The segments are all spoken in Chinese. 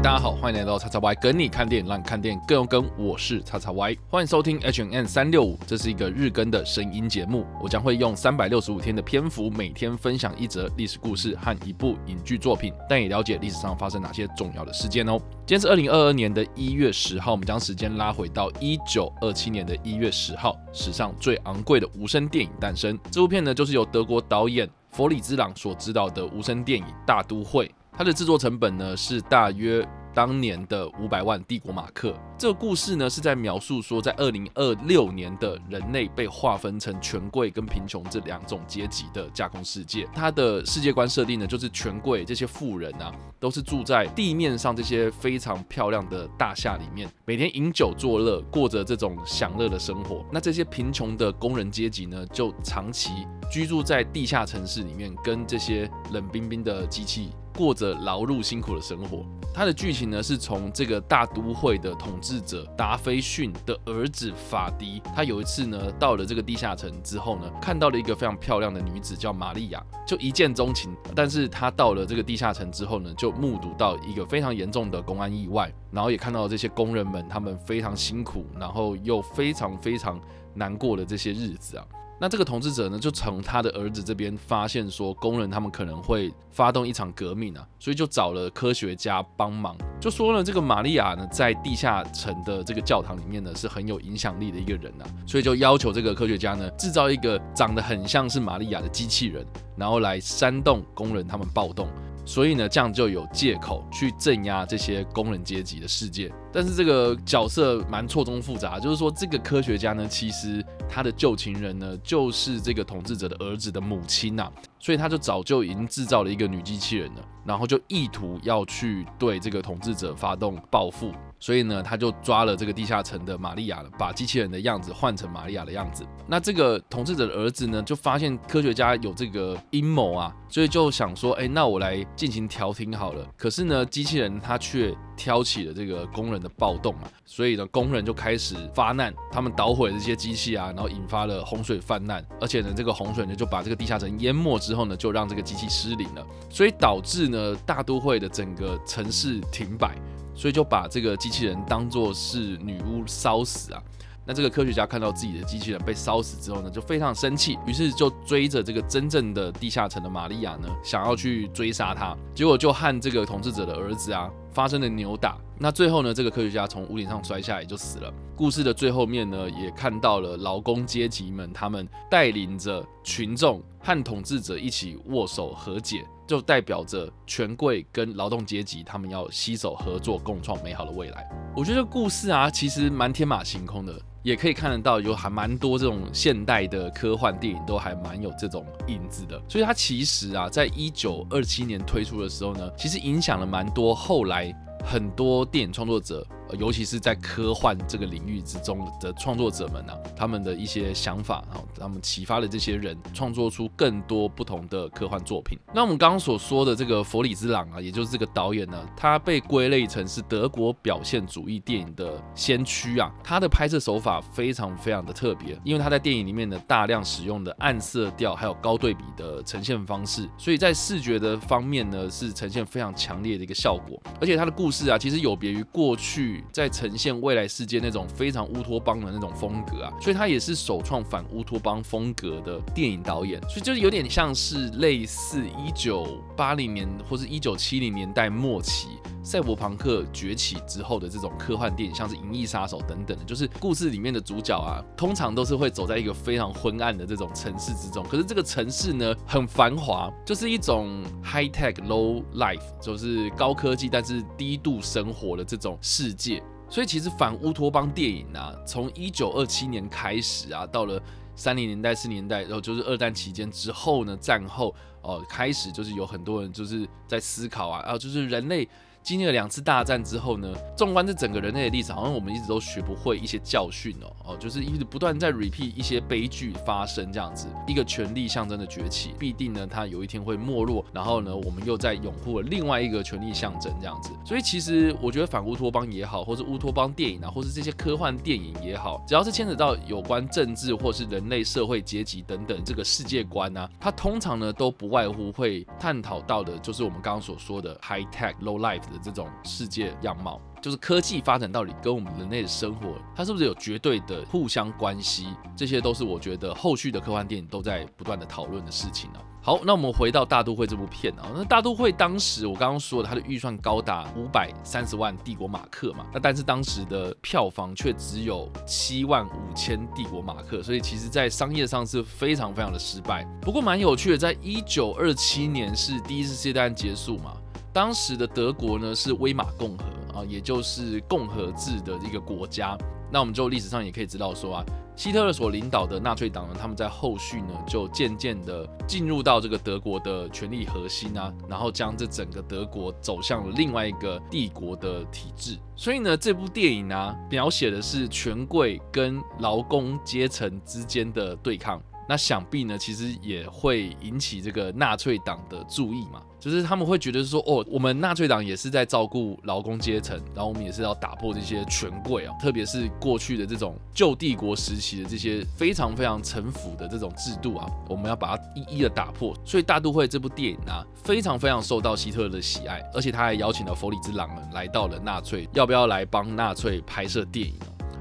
大家好，欢迎来到叉叉 Y 跟你看电影，让你看电影更有梗。我是叉叉 Y，欢迎收听 H N 三六五，这是一个日更的声音节目。我将会用三百六十五天的篇幅，每天分享一则历史故事和一部影剧作品，但也了解历史上发生哪些重要的事件哦。今天是二零二二年的一月十号，我们将时间拉回到一九二七年的一月十号，史上最昂贵的无声电影诞生。这部片呢，就是由德国导演弗里兹朗所执导的无声电影《大都会》。它的制作成本呢是大约当年的五百万帝国马克。这个故事呢是在描述说，在二零二六年的人类被划分成权贵跟贫穷这两种阶级的架空世界。它的世界观设定呢，就是权贵这些富人啊，都是住在地面上这些非常漂亮的大厦里面，每天饮酒作乐，过着这种享乐的生活。那这些贫穷的工人阶级呢，就长期居住在地下城市里面，跟这些冷冰冰的机器。过着劳碌辛苦的生活。它的剧情呢，是从这个大都会的统治者达菲逊的儿子法迪，他有一次呢，到了这个地下城之后呢，看到了一个非常漂亮的女子叫玛利亚，就一见钟情。但是他到了这个地下城之后呢，就目睹到一个非常严重的公安意外，然后也看到这些工人们他们非常辛苦，然后又非常非常难过的这些日子啊。那这个统治者呢，就从他的儿子这边发现说，工人他们可能会发动一场革命啊，所以就找了科学家帮忙，就说呢，这个玛利亚呢，在地下城的这个教堂里面呢，是很有影响力的一个人啊，所以就要求这个科学家呢，制造一个长得很像是玛利亚的机器人，然后来煽动工人他们暴动。所以呢，这样就有借口去镇压这些工人阶级的世界。但是这个角色蛮错综复杂，就是说这个科学家呢，其实他的旧情人呢，就是这个统治者的儿子的母亲呐。所以他就早就已经制造了一个女机器人了，然后就意图要去对这个统治者发动报复。所以呢，他就抓了这个地下城的玛利亚了，把机器人的样子换成玛利亚的样子。那这个统治者的儿子呢，就发现科学家有这个阴谋啊，所以就想说，哎，那我来进行调停好了。可是呢，机器人他却挑起了这个工人的暴动啊，所以呢，工人就开始发难，他们捣毁这些机器啊，然后引发了洪水泛滥，而且呢，这个洪水呢就把这个地下城淹没之后呢，就让这个机器失灵了，所以导致呢大都会的整个城市停摆。所以就把这个机器人当做是女巫烧死啊！那这个科学家看到自己的机器人被烧死之后呢，就非常生气，于是就追着这个真正的地下城的玛利亚呢，想要去追杀他。结果就和这个统治者的儿子啊发生了扭打。那最后呢，这个科学家从屋顶上摔下来就死了。故事的最后面呢，也看到了劳工阶级们他们带领着群众和统治者一起握手和解。就代表着权贵跟劳动阶级，他们要携手合作，共创美好的未来。我觉得故事啊，其实蛮天马行空的，也可以看得到有还蛮多这种现代的科幻电影都还蛮有这种影子的。所以它其实啊，在一九二七年推出的时候呢，其实影响了蛮多后来很多电影创作者。尤其是在科幻这个领域之中的创作者们呢，他们的一些想法，啊他们启发了这些人创作出更多不同的科幻作品。那我们刚刚所说的这个弗里兹朗啊，也就是这个导演呢，他被归类成是德国表现主义电影的先驱啊。他的拍摄手法非常非常的特别，因为他在电影里面呢大量使用的暗色调还有高对比的呈现方式，所以在视觉的方面呢是呈现非常强烈的一个效果。而且他的故事啊，其实有别于过去。在呈现未来世界那种非常乌托邦的那种风格啊，所以他也是首创反乌托邦风格的电影导演，所以就是有点像是类似一九八零年或是一九七零年代末期赛博朋克崛起之后的这种科幻电影，像是《银翼杀手》等等的，就是故事里面的主角啊，通常都是会走在一个非常昏暗的这种城市之中，可是这个城市呢很繁华，就是一种 high tech low life，就是高科技但是低度生活的这种世界。所以其实反乌托邦电影啊，从一九二七年开始啊，到了三零年代、四年代，然后就是二战期间之后呢，战后哦开始就是有很多人就是在思考啊，啊就是人类。经历了两次大战之后呢，纵观这整个人类的历史，好像我们一直都学不会一些教训哦哦，就是一直不断在 repeat 一些悲剧发生这样子。一个权力象征的崛起，必定呢它有一天会没落，然后呢我们又在拥护了另外一个权力象征这样子。所以其实我觉得反乌托邦也好，或是乌托邦电影啊，或是这些科幻电影也好，只要是牵扯到有关政治或是人类社会阶级等等这个世界观啊，它通常呢都不外乎会探讨到的就是我们刚刚所说的 high tech low life 的。这种世界样貌。就是科技发展到底跟我们人类的生活，它是不是有绝对的互相关系？这些都是我觉得后续的科幻电影都在不断的讨论的事情啊。好，那我们回到《大都会》这部片啊，那《大都会》当时我刚刚说的，它的预算高达五百三十万帝国马克嘛，那但是当时的票房却只有七万五千帝国马克，所以其实在商业上是非常非常的失败。不过蛮有趣的，在一九二七年是第一次世界大战结束嘛，当时的德国呢是威玛共和。啊，也就是共和制的一个国家。那我们就历史上也可以知道说啊，希特勒所领导的纳粹党呢，他们在后续呢就渐渐的进入到这个德国的权力核心啊，然后将这整个德国走向了另外一个帝国的体制。所以呢，这部电影呢，描写的是权贵跟劳工阶层之间的对抗。那想必呢，其实也会引起这个纳粹党的注意嘛。就是他们会觉得说，哦，我们纳粹党也是在照顾劳工阶层，然后我们也是要打破这些权贵啊，特别是过去的这种旧帝国时期的这些非常非常臣服的这种制度啊，我们要把它一一的打破。所以《大都会》这部电影啊，非常非常受到希特勒的喜爱，而且他还邀请了弗里兹·朗来到了纳粹，要不要来帮纳粹拍摄电影？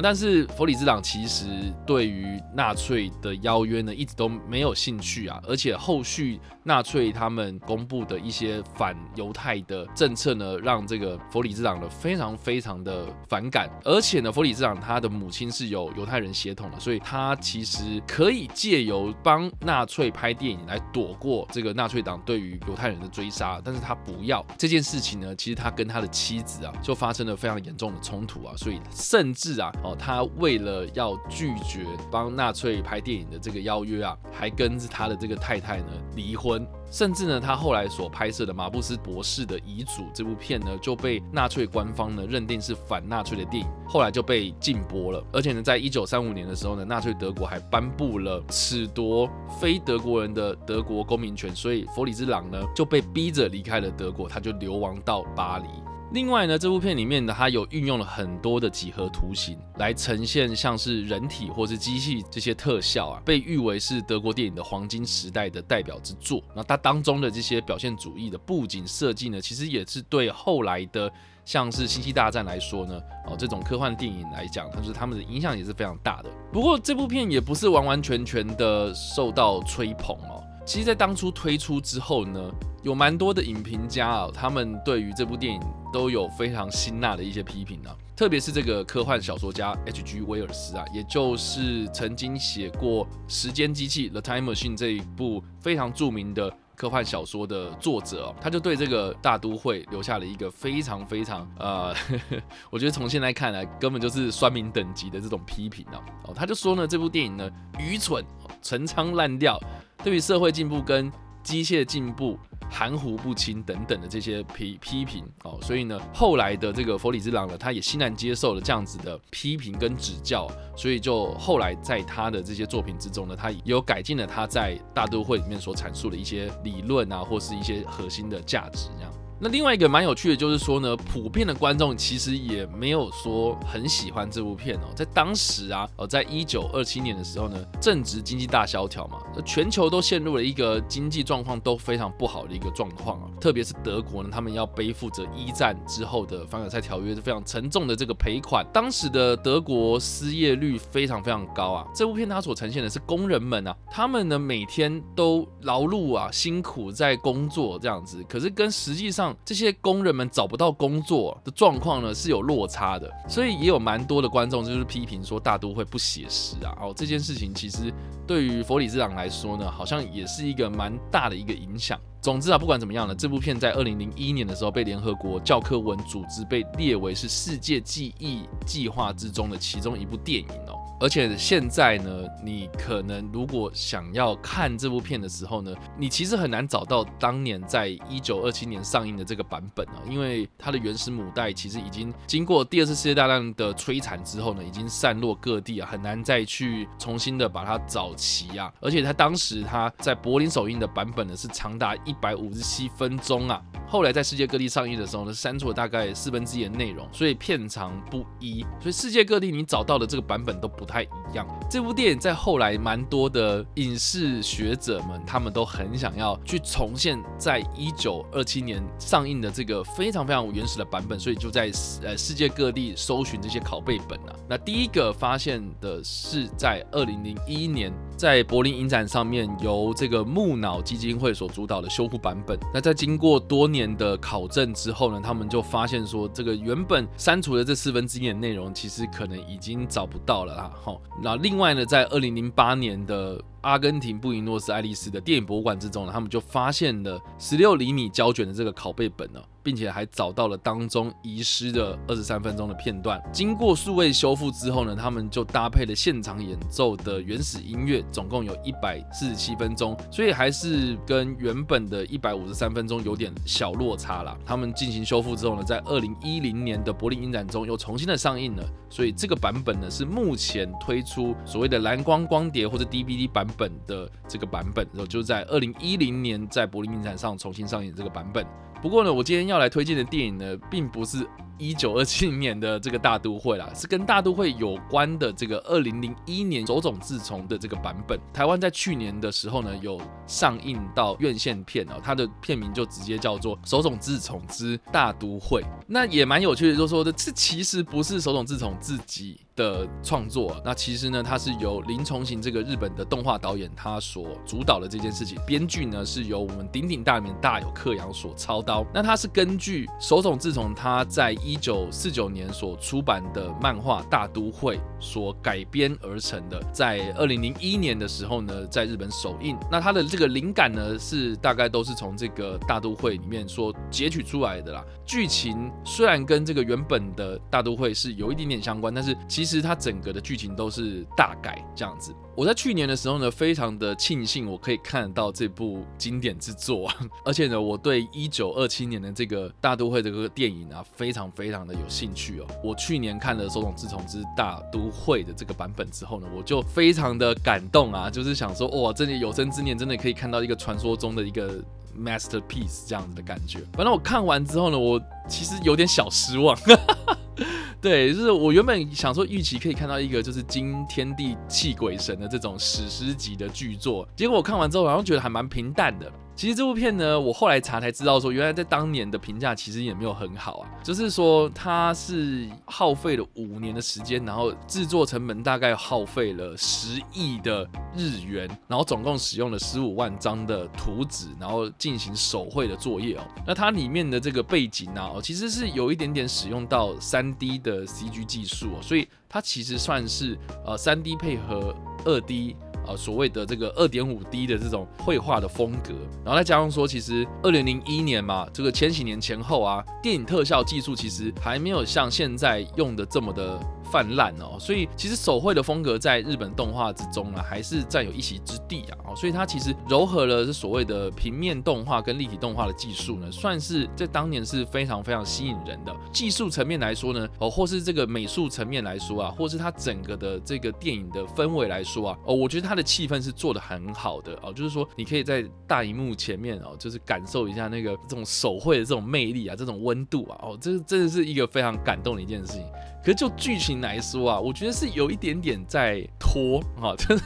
但是弗里兹朗其实对于纳粹的邀约呢，一直都没有兴趣啊，而且后续纳粹他们公布的一些反犹太的政策呢，让这个弗里兹朗呢非常非常的反感，而且呢，弗里兹朗他的母亲是有犹太人血统的，所以他其实可以借由帮纳粹拍电影来躲过这个纳粹党对于犹太人的追杀，但是他不要这件事情呢，其实他跟他的妻子啊就发生了非常严重的冲突啊，所以甚至啊。他为了要拒绝帮纳粹拍电影的这个邀约啊，还跟他的这个太太呢离婚，甚至呢，他后来所拍摄的马布斯博士的遗嘱这部片呢，就被纳粹官方呢认定是反纳粹的电影，后来就被禁播了。而且呢，在一九三五年的时候呢，纳粹德国还颁布了褫夺非德国人的德国公民权，所以弗里兹朗呢就被逼着离开了德国，他就流亡到巴黎。另外呢，这部片里面呢，它有运用了很多的几何图形来呈现像是人体或是机器这些特效啊，被誉为是德国电影的黄金时代的代表之作。那它当中的这些表现主义的布景设计呢，其实也是对后来的像是星际大战来说呢，哦这种科幻电影来讲，它是他们的影响也是非常大的。不过这部片也不是完完全全的受到吹捧哦。其实，在当初推出之后呢，有蛮多的影评家啊，他们对于这部电影都有非常辛辣的一些批评啊。特别是这个科幻小说家 H.G. 威尔斯啊，也就是曾经写过《时间机器》The Time Machine 这一部非常著名的科幻小说的作者哦，他就对这个大都会留下了一个非常非常呃，我觉得从现在看来根本就是酸民等级的这种批评啊。哦，他就说呢，这部电影呢愚蠢、陈仓滥调。对于社会进步跟机械进步含糊不清等等的这些批批评哦，所以呢，后来的这个佛里之狼呢，他也欣然接受了这样子的批评跟指教，所以就后来在他的这些作品之中呢，他有改进了他在大都会里面所阐述的一些理论啊，或是一些核心的价值这样。那另外一个蛮有趣的，就是说呢，普遍的观众其实也没有说很喜欢这部片哦。在当时啊，呃，在一九二七年的时候呢，正值经济大萧条嘛，全球都陷入了一个经济状况都非常不好的一个状况啊。特别是德国呢，他们要背负着一战之后的凡尔赛条约是非常沉重的这个赔款。当时的德国失业率非常非常高啊。这部片它所呈现的是工人们啊，他们呢每天都劳碌啊，辛苦在工作这样子，可是跟实际上这些工人们找不到工作的状况呢是有落差的，所以也有蛮多的观众就是批评说大都会不写实啊。哦，这件事情其实对于佛里兹党来说呢，好像也是一个蛮大的一个影响。总之啊，不管怎么样呢，这部片在二零零一年的时候被联合国教科文组织被列为是世界记忆计划之中的其中一部电影哦。而且现在呢，你可能如果想要看这部片的时候呢，你其实很难找到当年在一九二七年上映的这个版本啊，因为它的原始母带其实已经经过第二次世界大战的摧残之后呢，已经散落各地啊，很难再去重新的把它找齐啊。而且它当时它在柏林首映的版本呢，是长达一一百五十七分钟啊。后来在世界各地上映的时候呢，删除了大概四分之一的内容，所以片长不一，所以世界各地你找到的这个版本都不太一样。这部电影在后来蛮多的影视学者们，他们都很想要去重现在一九二七年上映的这个非常非常原始的版本，所以就在呃世界各地搜寻这些拷贝本啊。那第一个发现的是在二零零一年，在柏林影展上面由这个木脑基金会所主导的修复版本。那在经过多年的考证之后呢，他们就发现说，这个原本删除的这四分之一的内容，其实可能已经找不到了啦。好，那另外呢，在二零零八年的。阿根廷布宜诺斯艾利斯的电影博物馆之中呢，他们就发现了十六厘米胶卷的这个拷贝本呢，并且还找到了当中遗失的二十三分钟的片段。经过数位修复之后呢，他们就搭配了现场演奏的原始音乐，总共有一百四十七分钟，所以还是跟原本的一百五十三分钟有点小落差啦。他们进行修复之后呢，在二零一零年的柏林影展中又重新的上映了，所以这个版本呢是目前推出所谓的蓝光光碟或者 DVD 版。本的这个版本，然后就在二零一零年在柏林影展上重新上映这个版本。不过呢，我今天要来推荐的电影呢，并不是。一九二七年的这个大都会啦，是跟大都会有关的这个二零零一年手冢治虫的这个版本。台湾在去年的时候呢，有上映到院线片哦，它的片名就直接叫做《手冢治虫之大都会》。那也蛮有趣的，就说的这其实不是手冢治虫自己的创作，那其实呢，它是由林重行这个日本的动画导演他所主导的这件事情。编剧呢是由我们鼎鼎大名大有克洋所操刀。那他是根据手冢治虫他在一一九四九年所出版的漫画《大都会》所改编而成的，在二零零一年的时候呢，在日本首映。那它的这个灵感呢，是大概都是从这个《大都会》里面所截取出来的啦。剧情虽然跟这个原本的《大都会》是有一点点相关，但是其其实它整个的剧情都是大改这样子。我在去年的时候呢，非常的庆幸我可以看得到这部经典之作，而且呢，我对一九二七年的这个大都会这个电影啊，非常非常的有兴趣哦。我去年看了《手冢治虫之大都会》的这个版本之后呢，我就非常的感动啊，就是想说，哇，真的有生之年真的可以看到一个传说中的一个 masterpiece 这样子的感觉。反正我看完之后呢，我其实有点小失望。对，就是我原本想说预期可以看到一个就是惊天地泣鬼神的这种史诗级的巨作，结果我看完之后好像觉得还蛮平淡的。其实这部片呢，我后来查才知道，说原来在当年的评价其实也没有很好啊。就是说它是耗费了五年的时间，然后制作成本大概耗费了十亿的日元，然后总共使用了十五万张的图纸，然后进行手绘的作业哦。那它里面的这个背景啊，其实是有一点点使用到三 D 的 CG 技术哦，所以它其实算是呃三 D 配合二 D。呃，所谓的这个二点五 D 的这种绘画的风格，然后再加上说，其实二零零一年嘛，这个千禧年前后啊，电影特效技术其实还没有像现在用的这么的。泛滥哦，所以其实手绘的风格在日本动画之中呢，还是占有一席之地啊。哦，所以它其实糅合了是所谓的平面动画跟立体动画的技术呢，算是在当年是非常非常吸引人的。技术层面来说呢，哦，或是这个美术层面来说啊，或是它整个的这个电影的氛围来说啊，哦，我觉得它的气氛是做的很好的哦，就是说你可以在大荧幕前面哦，就是感受一下那个这种手绘的这种魅力啊，这种温度啊，哦，这真的是一个非常感动的一件事情。可是就剧情来说啊，我觉得是有一点点在拖啊，就是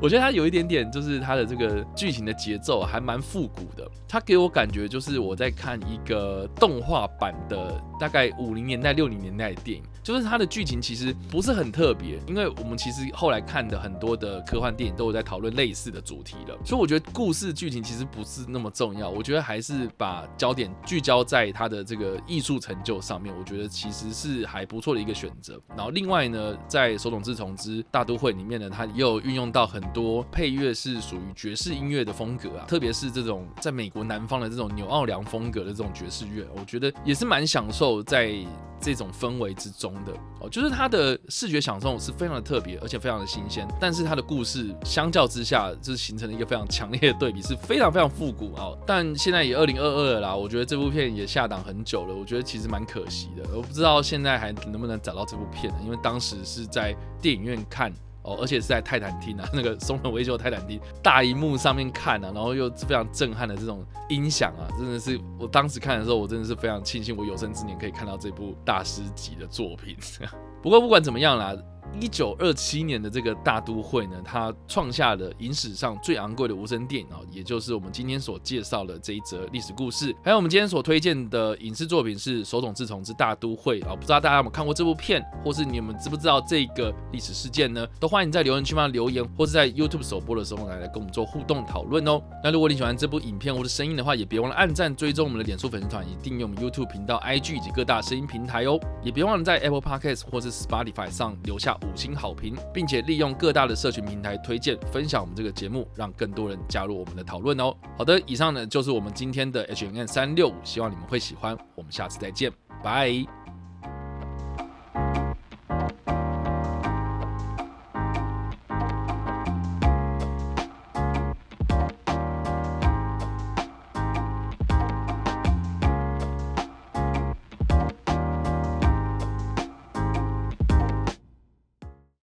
我觉得它有一点点，就是它的这个剧情的节奏还蛮复古的。它给我感觉就是我在看一个动画版的大概五零年代、六零年代的电影。就是它的剧情其实不是很特别，因为我们其实后来看的很多的科幻电影都有在讨论类似的主题了，所以我觉得故事剧情其实不是那么重要，我觉得还是把焦点聚焦在它的这个艺术成就上面，我觉得其实是还不错的一个选择。然后另外呢，在手冢治虫之大都会里面呢，它也有运用到很多配乐是属于爵士音乐的风格啊，特别是这种在美国南方的这种纽奥良风格的这种爵士乐，我觉得也是蛮享受在。这种氛围之中的哦，就是它的视觉享受是非常的特别，而且非常的新鲜。但是它的故事相较之下，就是形成了一个非常强烈的对比，是非常非常复古啊。但现在也二零二二了啦，我觉得这部片也下档很久了，我觉得其实蛮可惜的。我不知道现在还能不能找到这部片呢？因为当时是在电影院看。哦，而且是在泰坦厅啊，那个松本维修泰坦厅大荧幕上面看啊，然后又非常震撼的这种音响啊，真的是我当时看的时候，我真的是非常庆幸我有生之年可以看到这部大师级的作品。不过不管怎么样啦。一九二七年的这个大都会呢，它创下了影史上最昂贵的无声电影啊，也就是我们今天所介绍的这一则历史故事。还有我们今天所推荐的影视作品是手冢治虫之大都会啊，不知道大家有没有看过这部片，或是你们知不知道这个历史事件呢？都欢迎在留言区方留言，或是在 YouTube 首播的时候来来跟我们做互动讨论哦。那如果你喜欢这部影片或者声音的话，也别忘了按赞、追踪我们的脸书粉丝团，以及订阅我们 YouTube 频道、IG 以及各大声音平台哦。也别忘了在 Apple Podcast 或是 Spotify 上留下五星好评。并且利用各大的社群平台推荐分享我们这个节目，让更多人加入我们的讨论哦。好的，以上呢就是我们今天的 H N N 三六五，希望你们会喜欢。我们下次再见，拜。